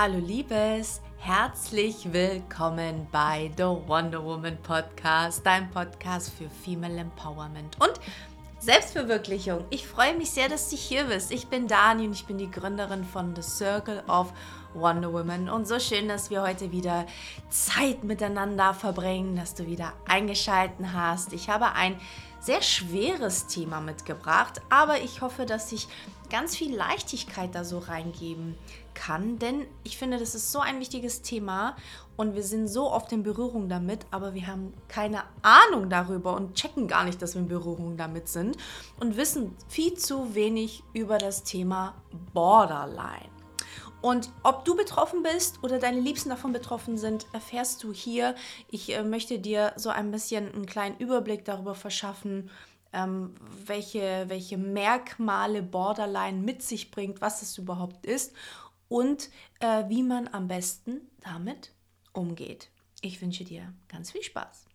Hallo Liebes, herzlich willkommen bei The Wonder Woman Podcast, dein Podcast für Female Empowerment und Selbstverwirklichung. Ich freue mich sehr, dass du hier bist. Ich bin Dani und ich bin die Gründerin von The Circle of Wonder Woman und so schön, dass wir heute wieder Zeit miteinander verbringen, dass du wieder eingeschalten hast. Ich habe ein sehr schweres Thema mitgebracht, aber ich hoffe, dass ich ganz viel Leichtigkeit da so reingeben kann, denn ich finde, das ist so ein wichtiges Thema und wir sind so oft in Berührung damit, aber wir haben keine Ahnung darüber und checken gar nicht, dass wir in Berührung damit sind und wissen viel zu wenig über das Thema Borderline. Und ob du betroffen bist oder deine Liebsten davon betroffen sind, erfährst du hier. Ich äh, möchte dir so ein bisschen einen kleinen Überblick darüber verschaffen, ähm, welche, welche Merkmale Borderline mit sich bringt, was es überhaupt ist und äh, wie man am besten damit umgeht. Ich wünsche dir ganz viel Spaß.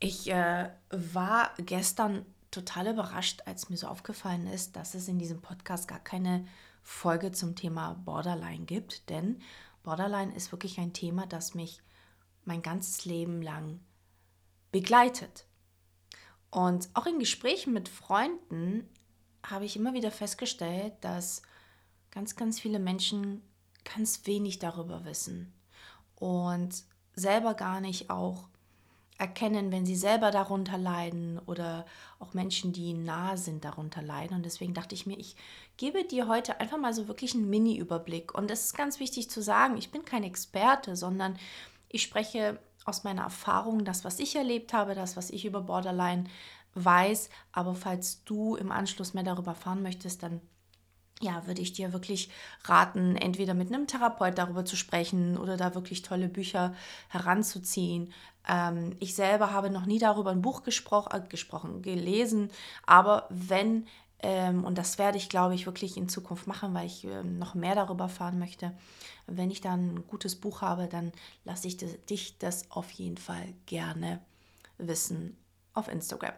Ich äh, war gestern total überrascht, als mir so aufgefallen ist, dass es in diesem Podcast gar keine Folge zum Thema Borderline gibt, denn Borderline ist wirklich ein Thema, das mich mein ganzes Leben lang begleitet. Und auch in Gesprächen mit Freunden habe ich immer wieder festgestellt, dass ganz, ganz viele Menschen ganz wenig darüber wissen und selber gar nicht auch erkennen, wenn sie selber darunter leiden oder auch Menschen, die nahe sind, darunter leiden. Und deswegen dachte ich mir, ich gebe dir heute einfach mal so wirklich einen Mini-Überblick. Und es ist ganz wichtig zu sagen, ich bin kein Experte, sondern ich spreche aus meiner Erfahrung das, was ich erlebt habe, das, was ich über Borderline weiß. Aber falls du im Anschluss mehr darüber erfahren möchtest, dann ja, würde ich dir wirklich raten, entweder mit einem Therapeut darüber zu sprechen oder da wirklich tolle Bücher heranzuziehen. Ähm, ich selber habe noch nie darüber ein Buch gespro äh, gesprochen, gelesen, aber wenn, ähm, und das werde ich, glaube ich, wirklich in Zukunft machen, weil ich ähm, noch mehr darüber erfahren möchte, wenn ich dann ein gutes Buch habe, dann lasse ich dich das auf jeden Fall gerne wissen auf Instagram.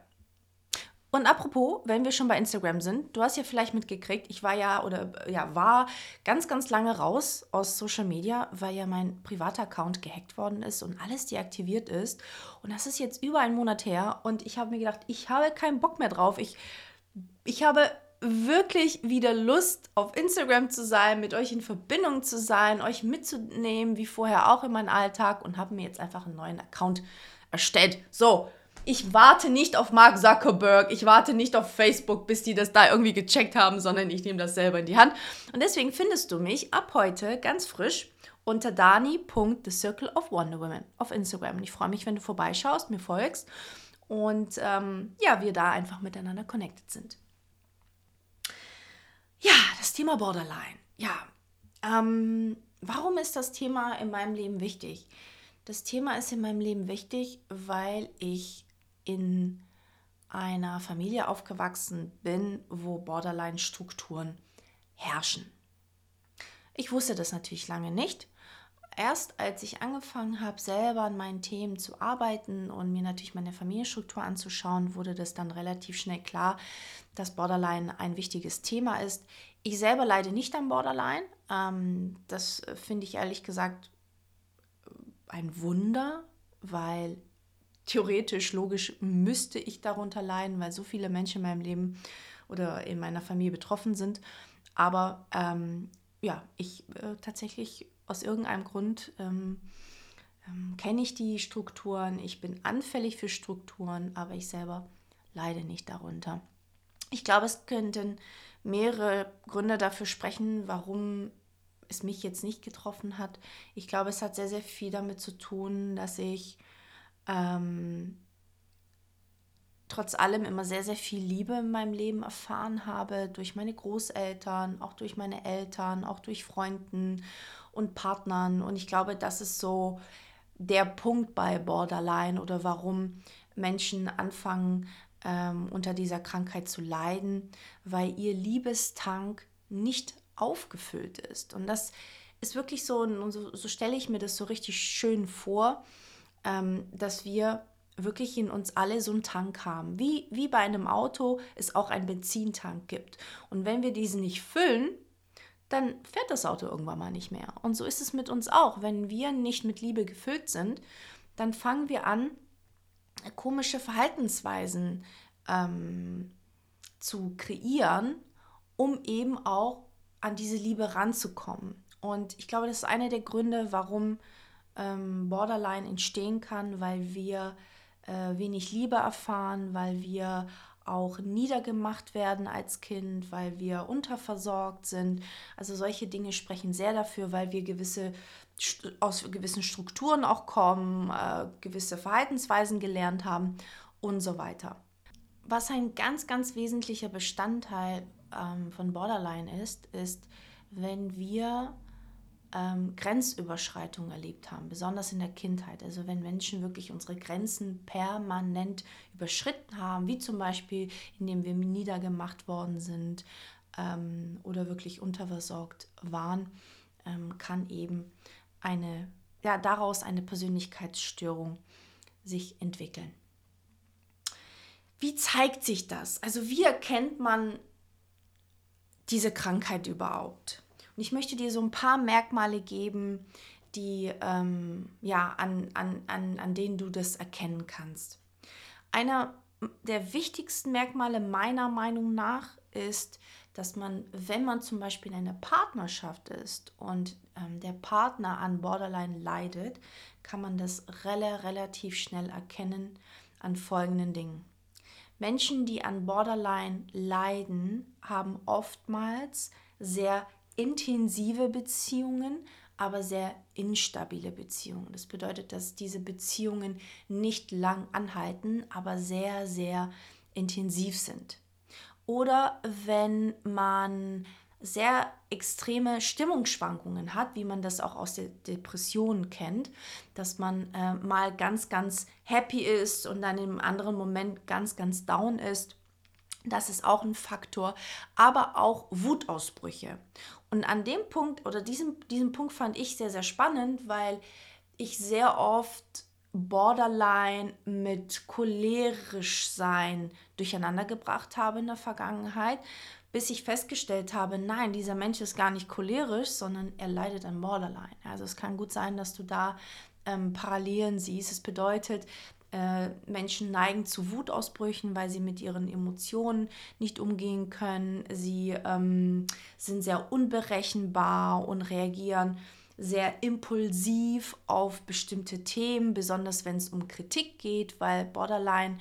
Und apropos, wenn wir schon bei Instagram sind, du hast ja vielleicht mitgekriegt, ich war ja oder ja, war ganz, ganz lange raus aus Social Media, weil ja mein privater Account gehackt worden ist und alles deaktiviert ist. Und das ist jetzt über einen Monat her und ich habe mir gedacht, ich habe keinen Bock mehr drauf. Ich, ich habe wirklich wieder Lust, auf Instagram zu sein, mit euch in Verbindung zu sein, euch mitzunehmen, wie vorher auch in meinen Alltag und habe mir jetzt einfach einen neuen Account erstellt. So, ich warte nicht auf Mark Zuckerberg, ich warte nicht auf Facebook, bis die das da irgendwie gecheckt haben, sondern ich nehme das selber in die Hand. Und deswegen findest du mich ab heute ganz frisch unter dani.thecircleofwonderwomen auf Instagram. Und ich freue mich, wenn du vorbeischaust, mir folgst und ähm, ja, wir da einfach miteinander connected sind. Ja, das Thema Borderline. Ja, ähm, warum ist das Thema in meinem Leben wichtig? Das Thema ist in meinem Leben wichtig, weil ich in einer Familie aufgewachsen bin, wo Borderline-Strukturen herrschen. Ich wusste das natürlich lange nicht. Erst als ich angefangen habe, selber an meinen Themen zu arbeiten und mir natürlich meine Familienstruktur anzuschauen, wurde das dann relativ schnell klar, dass Borderline ein wichtiges Thema ist. Ich selber leide nicht an Borderline. Ähm, das finde ich ehrlich gesagt ein Wunder, weil theoretisch, logisch müsste ich darunter leiden, weil so viele Menschen in meinem Leben oder in meiner Familie betroffen sind. Aber ähm, ja, ich äh, tatsächlich aus irgendeinem Grund ähm, ähm, kenne ich die Strukturen, ich bin anfällig für Strukturen, aber ich selber leide nicht darunter. Ich glaube, es könnten mehrere Gründe dafür sprechen, warum es mich jetzt nicht getroffen hat. Ich glaube, es hat sehr, sehr viel damit zu tun, dass ich ähm, trotz allem immer sehr, sehr viel Liebe in meinem Leben erfahren habe, durch meine Großeltern, auch durch meine Eltern, auch durch Freunden und Partnern. Und ich glaube, das ist so der Punkt bei Borderline oder warum Menschen anfangen, ähm, unter dieser Krankheit zu leiden, weil ihr Liebestank nicht aufgefüllt ist. Und das ist wirklich so, so, so stelle ich mir das so richtig schön vor ähm, dass wir wirklich in uns alle so einen Tank haben. Wie, wie bei einem Auto es auch einen Benzintank gibt. Und wenn wir diesen nicht füllen, dann fährt das Auto irgendwann mal nicht mehr. Und so ist es mit uns auch. Wenn wir nicht mit Liebe gefüllt sind, dann fangen wir an, komische Verhaltensweisen ähm, zu kreieren, um eben auch an diese Liebe ranzukommen. Und ich glaube, das ist einer der Gründe, warum ähm, Borderline entstehen kann, weil wir äh, wenig Liebe erfahren, weil wir auch niedergemacht werden als Kind, weil wir unterversorgt sind. Also solche Dinge sprechen sehr dafür, weil wir gewisse aus gewissen Strukturen auch kommen, äh, gewisse Verhaltensweisen gelernt haben und so weiter. Was ein ganz, ganz wesentlicher Bestandteil ähm, von Borderline ist, ist, wenn wir ähm, Grenzüberschreitungen erlebt haben, besonders in der Kindheit. Also wenn Menschen wirklich unsere Grenzen permanent überschritten haben, wie zum Beispiel, indem wir niedergemacht worden sind ähm, oder wirklich unterversorgt waren, ähm, kann eben eine, ja, daraus eine Persönlichkeitsstörung sich entwickeln. Wie zeigt sich das? Also wie erkennt man diese Krankheit überhaupt? Und ich möchte dir so ein paar Merkmale geben, die, ähm, ja, an, an, an, an denen du das erkennen kannst. Einer der wichtigsten Merkmale meiner Meinung nach ist, dass man, wenn man zum Beispiel in einer Partnerschaft ist und ähm, der Partner an Borderline leidet, kann man das rel relativ schnell erkennen an folgenden Dingen. Menschen, die an Borderline leiden, haben oftmals sehr intensive Beziehungen, aber sehr instabile Beziehungen. Das bedeutet, dass diese Beziehungen nicht lang anhalten, aber sehr, sehr intensiv sind. Oder wenn man sehr extreme Stimmungsschwankungen hat, wie man das auch aus der Depression kennt, dass man äh, mal ganz, ganz happy ist und dann im anderen Moment ganz, ganz down ist. Das ist auch ein Faktor, aber auch Wutausbrüche. Und an dem Punkt oder diesem, diesen Punkt fand ich sehr, sehr spannend, weil ich sehr oft Borderline mit cholerisch sein durcheinander gebracht habe in der Vergangenheit, bis ich festgestellt habe, nein, dieser Mensch ist gar nicht cholerisch, sondern er leidet an Borderline. Also es kann gut sein, dass du da ähm, Parallelen siehst. Es bedeutet, äh, Menschen neigen zu Wutausbrüchen, weil sie mit ihren Emotionen nicht umgehen können. Sie ähm, sind sehr unberechenbar und reagieren sehr impulsiv auf bestimmte Themen, besonders wenn es um Kritik geht, weil Borderline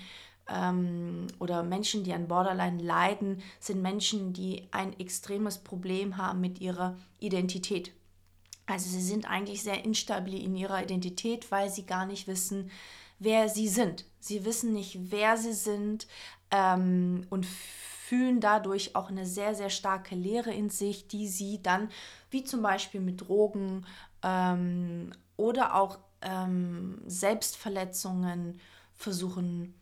ähm, oder Menschen, die an Borderline leiden, sind Menschen, die ein extremes Problem haben mit ihrer Identität. Also sie sind eigentlich sehr instabil in ihrer Identität, weil sie gar nicht wissen, wer sie sind. Sie wissen nicht, wer sie sind ähm, und fühlen dadurch auch eine sehr, sehr starke Leere in sich, die sie dann, wie zum Beispiel mit Drogen ähm, oder auch ähm, Selbstverletzungen, versuchen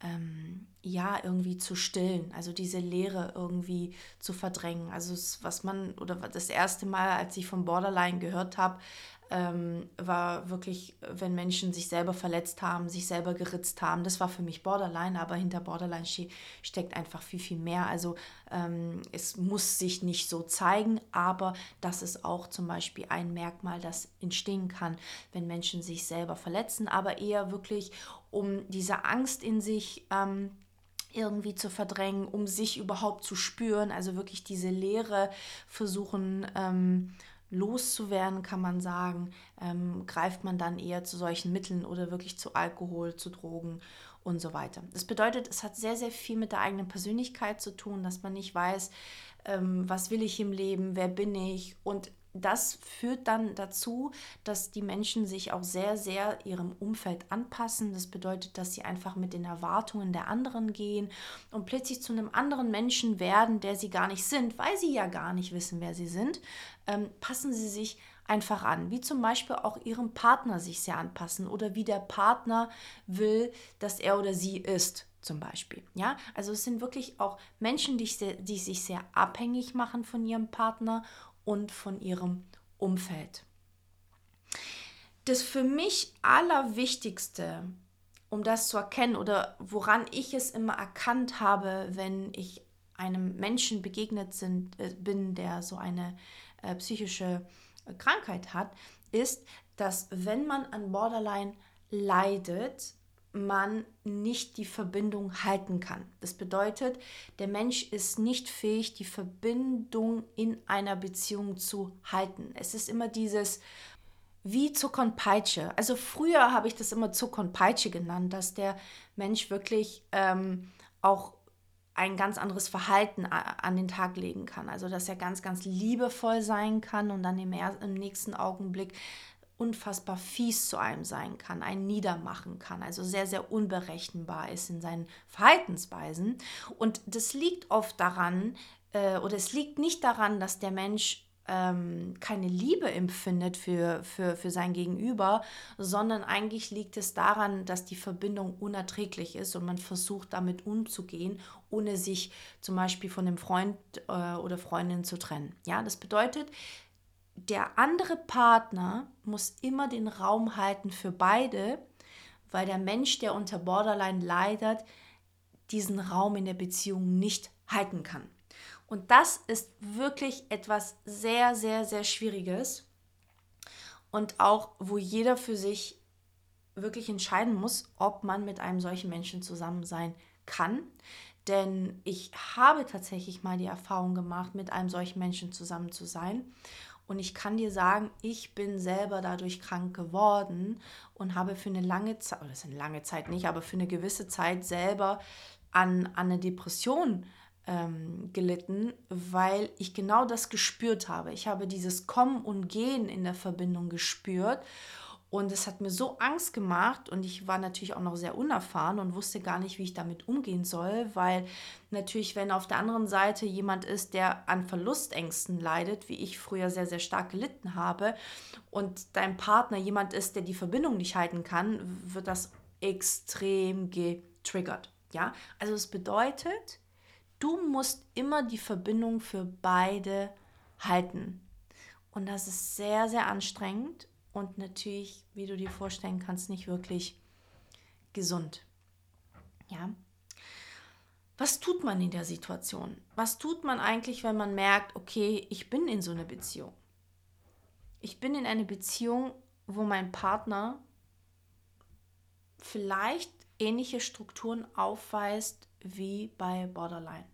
ähm, ja irgendwie zu stillen, also diese Leere irgendwie zu verdrängen. Also was man oder das erste Mal, als ich von Borderline gehört habe, ähm, war wirklich, wenn Menschen sich selber verletzt haben, sich selber geritzt haben. Das war für mich Borderline, aber hinter Borderline ste steckt einfach viel, viel mehr. Also ähm, es muss sich nicht so zeigen, aber das ist auch zum Beispiel ein Merkmal, das entstehen kann, wenn Menschen sich selber verletzen, aber eher wirklich um diese Angst in sich ähm, irgendwie zu verdrängen, um sich überhaupt zu spüren, also wirklich diese Leere versuchen ähm, loszuwerden, kann man sagen, ähm, greift man dann eher zu solchen Mitteln oder wirklich zu Alkohol, zu Drogen und so weiter. Das bedeutet, es hat sehr, sehr viel mit der eigenen Persönlichkeit zu tun, dass man nicht weiß, ähm, was will ich im Leben, wer bin ich und das führt dann dazu, dass die Menschen sich auch sehr, sehr ihrem Umfeld anpassen. Das bedeutet, dass sie einfach mit den Erwartungen der anderen gehen und plötzlich zu einem anderen Menschen werden, der sie gar nicht sind, weil sie ja gar nicht wissen, wer sie sind. Ähm, passen sie sich einfach an, wie zum Beispiel auch ihrem Partner sich sehr anpassen oder wie der Partner will, dass er oder sie ist zum Beispiel. Ja, also es sind wirklich auch Menschen, die, die sich sehr abhängig machen von ihrem Partner und von ihrem Umfeld. Das für mich Allerwichtigste, um das zu erkennen oder woran ich es immer erkannt habe, wenn ich einem Menschen begegnet sind, äh, bin, der so eine äh, psychische Krankheit hat, ist, dass wenn man an Borderline leidet, man nicht die Verbindung halten kann. Das bedeutet, der Mensch ist nicht fähig, die Verbindung in einer Beziehung zu halten. Es ist immer dieses wie Zucker und Peitsche. Also früher habe ich das immer Zucker und Peitsche genannt, dass der Mensch wirklich ähm, auch ein ganz anderes Verhalten an den Tag legen kann. Also dass er ganz, ganz liebevoll sein kann und dann im, im nächsten Augenblick unfassbar fies zu einem sein kann, einen niedermachen kann, also sehr, sehr unberechenbar ist in seinen Verhaltensweisen. Und das liegt oft daran, äh, oder es liegt nicht daran, dass der Mensch ähm, keine Liebe empfindet für, für, für sein Gegenüber, sondern eigentlich liegt es daran, dass die Verbindung unerträglich ist und man versucht damit umzugehen, ohne sich zum Beispiel von dem Freund äh, oder Freundin zu trennen. Ja, das bedeutet, der andere Partner muss immer den Raum halten für beide, weil der Mensch, der unter Borderline leidet, diesen Raum in der Beziehung nicht halten kann. Und das ist wirklich etwas sehr, sehr, sehr Schwieriges und auch, wo jeder für sich wirklich entscheiden muss, ob man mit einem solchen Menschen zusammen sein kann. Denn ich habe tatsächlich mal die Erfahrung gemacht, mit einem solchen Menschen zusammen zu sein. Und ich kann dir sagen, ich bin selber dadurch krank geworden und habe für eine lange Zeit, oder das ist eine lange Zeit nicht, aber für eine gewisse Zeit selber an, an eine Depression ähm, gelitten, weil ich genau das gespürt habe. Ich habe dieses Kommen und Gehen in der Verbindung gespürt und es hat mir so Angst gemacht und ich war natürlich auch noch sehr unerfahren und wusste gar nicht, wie ich damit umgehen soll, weil natürlich, wenn auf der anderen Seite jemand ist, der an Verlustängsten leidet, wie ich früher sehr, sehr stark gelitten habe, und dein Partner jemand ist, der die Verbindung nicht halten kann, wird das extrem getriggert. Ja, also es bedeutet, du musst immer die Verbindung für beide halten. Und das ist sehr, sehr anstrengend und natürlich, wie du dir vorstellen kannst, nicht wirklich gesund. Ja. Was tut man in der Situation? Was tut man eigentlich, wenn man merkt, okay, ich bin in so einer Beziehung? Ich bin in einer Beziehung, wo mein Partner vielleicht ähnliche Strukturen aufweist wie bei Borderline.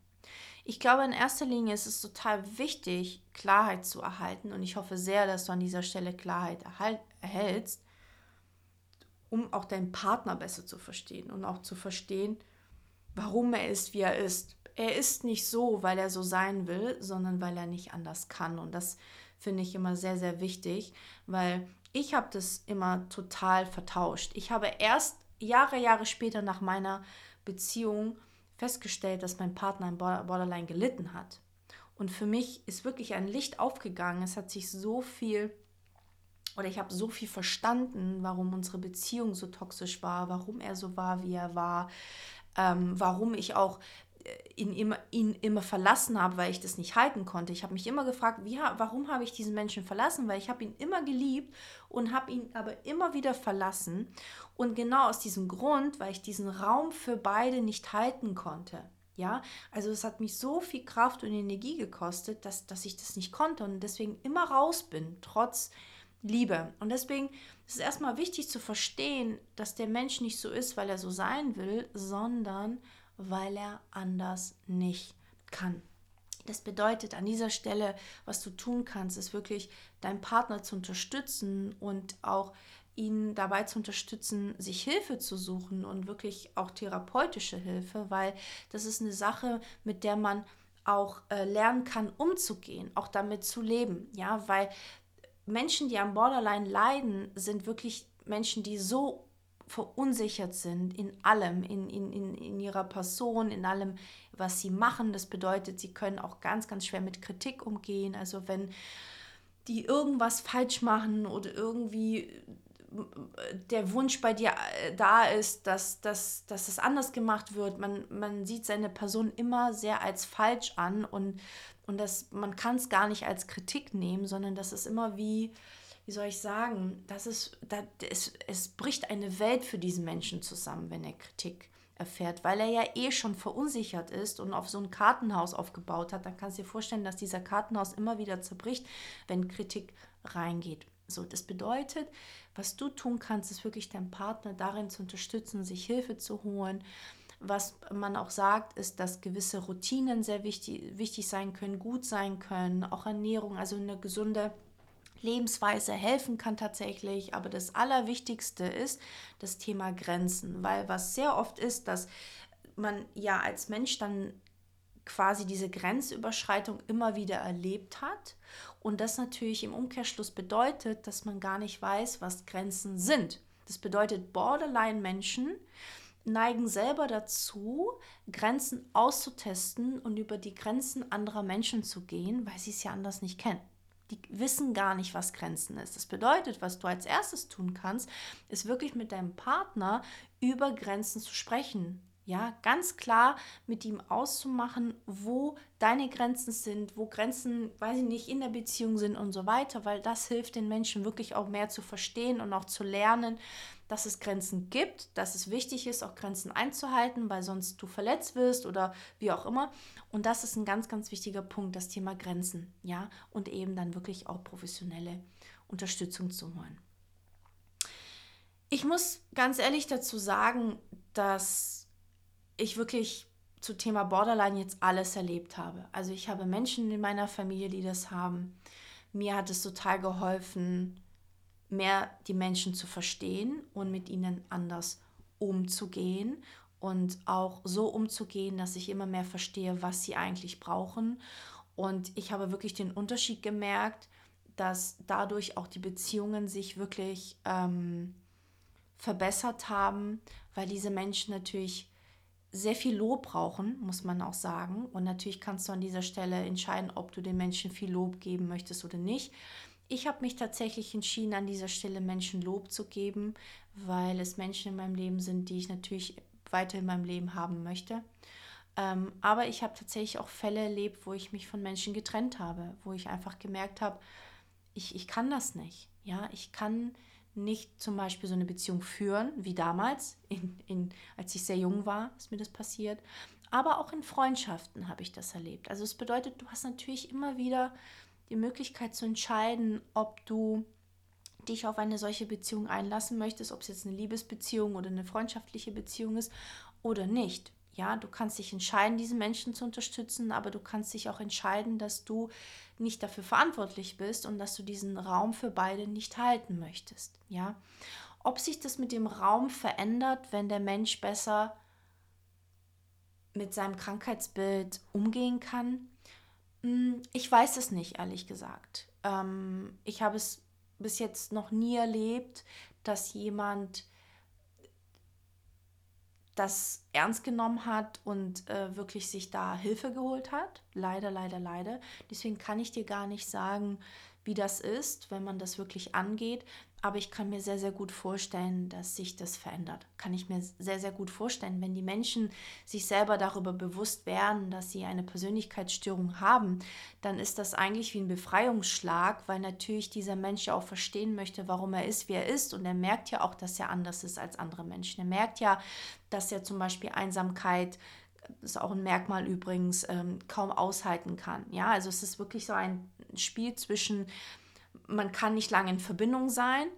Ich glaube, in erster Linie ist es total wichtig, Klarheit zu erhalten und ich hoffe sehr, dass du an dieser Stelle Klarheit erhältst, um auch deinen Partner besser zu verstehen und auch zu verstehen, warum er ist, wie er ist. Er ist nicht so, weil er so sein will, sondern weil er nicht anders kann. Und das finde ich immer sehr, sehr wichtig, weil ich habe das immer total vertauscht. Ich habe erst Jahre, Jahre später nach meiner Beziehung festgestellt, dass mein Partner an Borderline gelitten hat. Und für mich ist wirklich ein Licht aufgegangen. Es hat sich so viel oder ich habe so viel verstanden, warum unsere Beziehung so toxisch war, warum er so war, wie er war, ähm, warum ich auch ihn immer, ihn immer verlassen habe, weil ich das nicht halten konnte. Ich habe mich immer gefragt, wie, warum habe ich diesen Menschen verlassen? Weil ich habe ihn immer geliebt und habe ihn aber immer wieder verlassen. Und genau aus diesem Grund, weil ich diesen Raum für beide nicht halten konnte. Ja, also es hat mich so viel Kraft und Energie gekostet, dass, dass ich das nicht konnte und deswegen immer raus bin, trotz Liebe. Und deswegen ist es erstmal wichtig zu verstehen, dass der Mensch nicht so ist, weil er so sein will, sondern weil er anders nicht kann. Das bedeutet an dieser Stelle, was du tun kannst, ist wirklich deinen Partner zu unterstützen und auch ihn dabei zu unterstützen, sich Hilfe zu suchen und wirklich auch therapeutische Hilfe, weil das ist eine Sache, mit der man auch äh, lernen kann, umzugehen, auch damit zu leben. Ja, weil Menschen, die am Borderline leiden, sind wirklich Menschen, die so verunsichert sind in allem, in, in, in, in ihrer Person, in allem, was sie machen. Das bedeutet, sie können auch ganz, ganz schwer mit Kritik umgehen. Also wenn die irgendwas falsch machen oder irgendwie der Wunsch bei dir äh, da ist, dass, dass, dass es anders gemacht wird. Man, man sieht seine Person immer sehr als falsch an und, und das, man kann es gar nicht als Kritik nehmen, sondern das ist immer wie, wie soll ich sagen, das ist, das, es, es bricht eine Welt für diesen Menschen zusammen, wenn er Kritik erfährt, weil er ja eh schon verunsichert ist und auf so ein Kartenhaus aufgebaut hat, dann kannst du dir vorstellen, dass dieser Kartenhaus immer wieder zerbricht, wenn Kritik reingeht. So, das bedeutet, was du tun kannst, ist wirklich deinen Partner darin zu unterstützen, sich Hilfe zu holen. Was man auch sagt, ist, dass gewisse Routinen sehr wichtig, wichtig sein können, gut sein können, auch Ernährung, also eine gesunde Lebensweise helfen kann tatsächlich. Aber das Allerwichtigste ist das Thema Grenzen, weil was sehr oft ist, dass man ja als Mensch dann quasi diese Grenzüberschreitung immer wieder erlebt hat und das natürlich im Umkehrschluss bedeutet, dass man gar nicht weiß, was Grenzen sind. Das bedeutet, Borderline-Menschen neigen selber dazu, Grenzen auszutesten und über die Grenzen anderer Menschen zu gehen, weil sie es ja anders nicht kennen die wissen gar nicht, was Grenzen ist. Das bedeutet, was du als erstes tun kannst, ist wirklich mit deinem Partner über Grenzen zu sprechen. Ja, ganz klar mit ihm auszumachen, wo deine Grenzen sind, wo Grenzen, weiß ich nicht, in der Beziehung sind und so weiter, weil das hilft den Menschen wirklich auch mehr zu verstehen und auch zu lernen, dass es Grenzen gibt, dass es wichtig ist, auch Grenzen einzuhalten, weil sonst du verletzt wirst oder wie auch immer. Und das ist ein ganz, ganz wichtiger Punkt, das Thema Grenzen, ja, und eben dann wirklich auch professionelle Unterstützung zu holen. Ich muss ganz ehrlich dazu sagen, dass ich wirklich zu Thema Borderline jetzt alles erlebt habe. Also ich habe Menschen in meiner Familie, die das haben. Mir hat es total geholfen, mehr die Menschen zu verstehen und mit ihnen anders umzugehen und auch so umzugehen, dass ich immer mehr verstehe, was sie eigentlich brauchen. Und ich habe wirklich den Unterschied gemerkt, dass dadurch auch die Beziehungen sich wirklich ähm, verbessert haben, weil diese Menschen natürlich sehr viel Lob brauchen, muss man auch sagen. Und natürlich kannst du an dieser Stelle entscheiden, ob du den Menschen viel Lob geben möchtest oder nicht. Ich habe mich tatsächlich entschieden, an dieser Stelle Menschen Lob zu geben, weil es Menschen in meinem Leben sind, die ich natürlich weiter in meinem Leben haben möchte. Ähm, aber ich habe tatsächlich auch Fälle erlebt, wo ich mich von Menschen getrennt habe, wo ich einfach gemerkt habe, ich, ich kann das nicht. Ja, ich kann nicht zum Beispiel so eine Beziehung führen, wie damals, in, in, als ich sehr jung war, ist mir das passiert. Aber auch in Freundschaften habe ich das erlebt. Also es bedeutet, du hast natürlich immer wieder die Möglichkeit zu entscheiden, ob du dich auf eine solche Beziehung einlassen möchtest, ob es jetzt eine Liebesbeziehung oder eine freundschaftliche Beziehung ist oder nicht. Ja, du kannst dich entscheiden, diese Menschen zu unterstützen, aber du kannst dich auch entscheiden, dass du nicht dafür verantwortlich bist und dass du diesen Raum für beide nicht halten möchtest. Ja, ob sich das mit dem Raum verändert, wenn der Mensch besser mit seinem Krankheitsbild umgehen kann, ich weiß es nicht, ehrlich gesagt. Ähm, ich habe es bis jetzt noch nie erlebt, dass jemand das ernst genommen hat und äh, wirklich sich da Hilfe geholt hat. Leider, leider, leider. Deswegen kann ich dir gar nicht sagen, wie das ist, wenn man das wirklich angeht. Aber ich kann mir sehr, sehr gut vorstellen, dass sich das verändert. Kann ich mir sehr, sehr gut vorstellen, wenn die Menschen sich selber darüber bewusst werden, dass sie eine Persönlichkeitsstörung haben, dann ist das eigentlich wie ein Befreiungsschlag, weil natürlich dieser Mensch ja auch verstehen möchte, warum er ist, wie er ist. Und er merkt ja auch, dass er anders ist als andere Menschen. Er merkt ja, dass er zum Beispiel Einsamkeit das ist auch ein Merkmal übrigens, ähm, kaum aushalten kann. Ja, also es ist wirklich so ein Spiel zwischen, man kann nicht lange in Verbindung sein,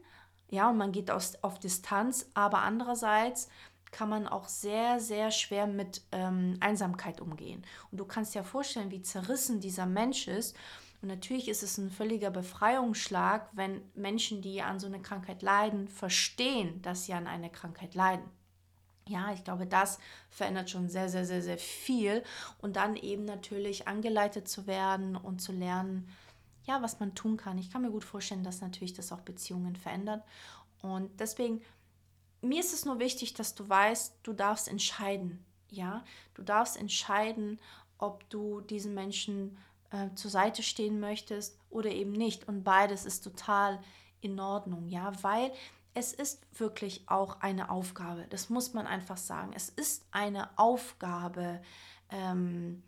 ja, und man geht aus, auf Distanz, aber andererseits kann man auch sehr, sehr schwer mit ähm, Einsamkeit umgehen. Und du kannst dir vorstellen, wie zerrissen dieser Mensch ist. Und natürlich ist es ein völliger Befreiungsschlag, wenn Menschen, die an so einer Krankheit leiden, verstehen, dass sie an einer Krankheit leiden. Ja, ich glaube, das verändert schon sehr, sehr, sehr, sehr viel. Und dann eben natürlich angeleitet zu werden und zu lernen, ja, was man tun kann. Ich kann mir gut vorstellen, dass natürlich das auch Beziehungen verändert. Und deswegen, mir ist es nur wichtig, dass du weißt, du darfst entscheiden. Ja, du darfst entscheiden, ob du diesen Menschen äh, zur Seite stehen möchtest oder eben nicht. Und beides ist total in Ordnung, ja, weil es ist wirklich auch eine Aufgabe. Das muss man einfach sagen. Es ist eine Aufgabe, ähm,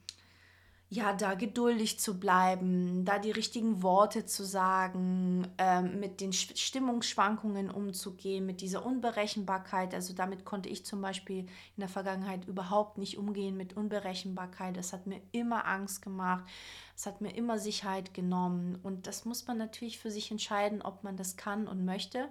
ja, da geduldig zu bleiben, da die richtigen Worte zu sagen, ähm, mit den Stimmungsschwankungen umzugehen, mit dieser Unberechenbarkeit. Also damit konnte ich zum Beispiel in der Vergangenheit überhaupt nicht umgehen mit Unberechenbarkeit. Das hat mir immer Angst gemacht. Es hat mir immer Sicherheit genommen und das muss man natürlich für sich entscheiden, ob man das kann und möchte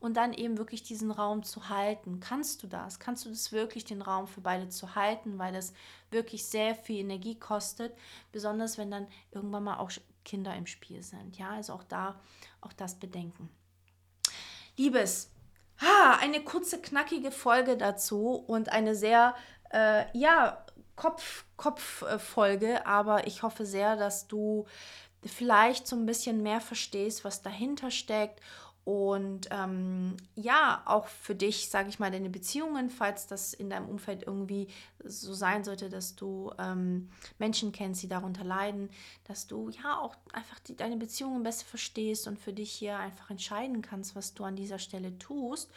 und dann eben wirklich diesen Raum zu halten. Kannst du das? Kannst du das wirklich, den Raum für beide zu halten, weil das wirklich sehr viel Energie kostet, besonders wenn dann irgendwann mal auch Kinder im Spiel sind. Ja, also auch da, auch das bedenken. Liebes, ha, eine kurze, knackige Folge dazu und eine sehr, äh, ja, Kopf, Kopffolge, aber ich hoffe sehr, dass du vielleicht so ein bisschen mehr verstehst, was dahinter steckt und ähm, ja, auch für dich, sage ich mal, deine Beziehungen, falls das in deinem Umfeld irgendwie so sein sollte, dass du ähm, Menschen kennst, die darunter leiden, dass du ja auch einfach die, deine Beziehungen besser verstehst und für dich hier einfach entscheiden kannst, was du an dieser Stelle tust.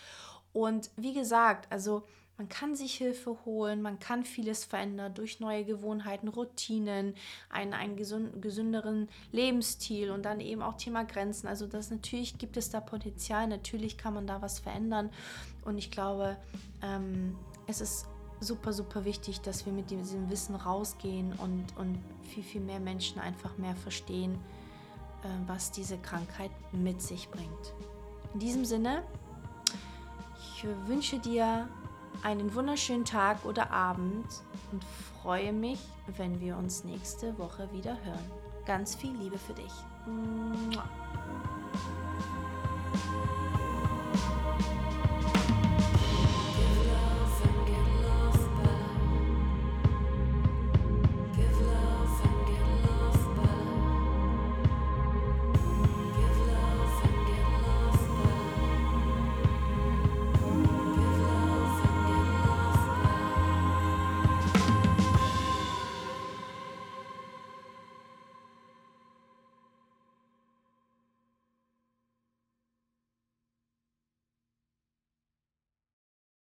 Und wie gesagt, also man kann sich Hilfe holen, man kann vieles verändern durch neue Gewohnheiten, Routinen, einen, einen gesund, gesünderen Lebensstil und dann eben auch Thema Grenzen. Also das natürlich gibt es da Potenzial, natürlich kann man da was verändern. Und ich glaube, ähm, es ist super, super wichtig, dass wir mit diesem Wissen rausgehen und, und viel, viel mehr Menschen einfach mehr verstehen, äh, was diese Krankheit mit sich bringt. In diesem Sinne, ich wünsche dir einen wunderschönen Tag oder Abend und freue mich, wenn wir uns nächste Woche wieder hören. Ganz viel Liebe für dich. Mua.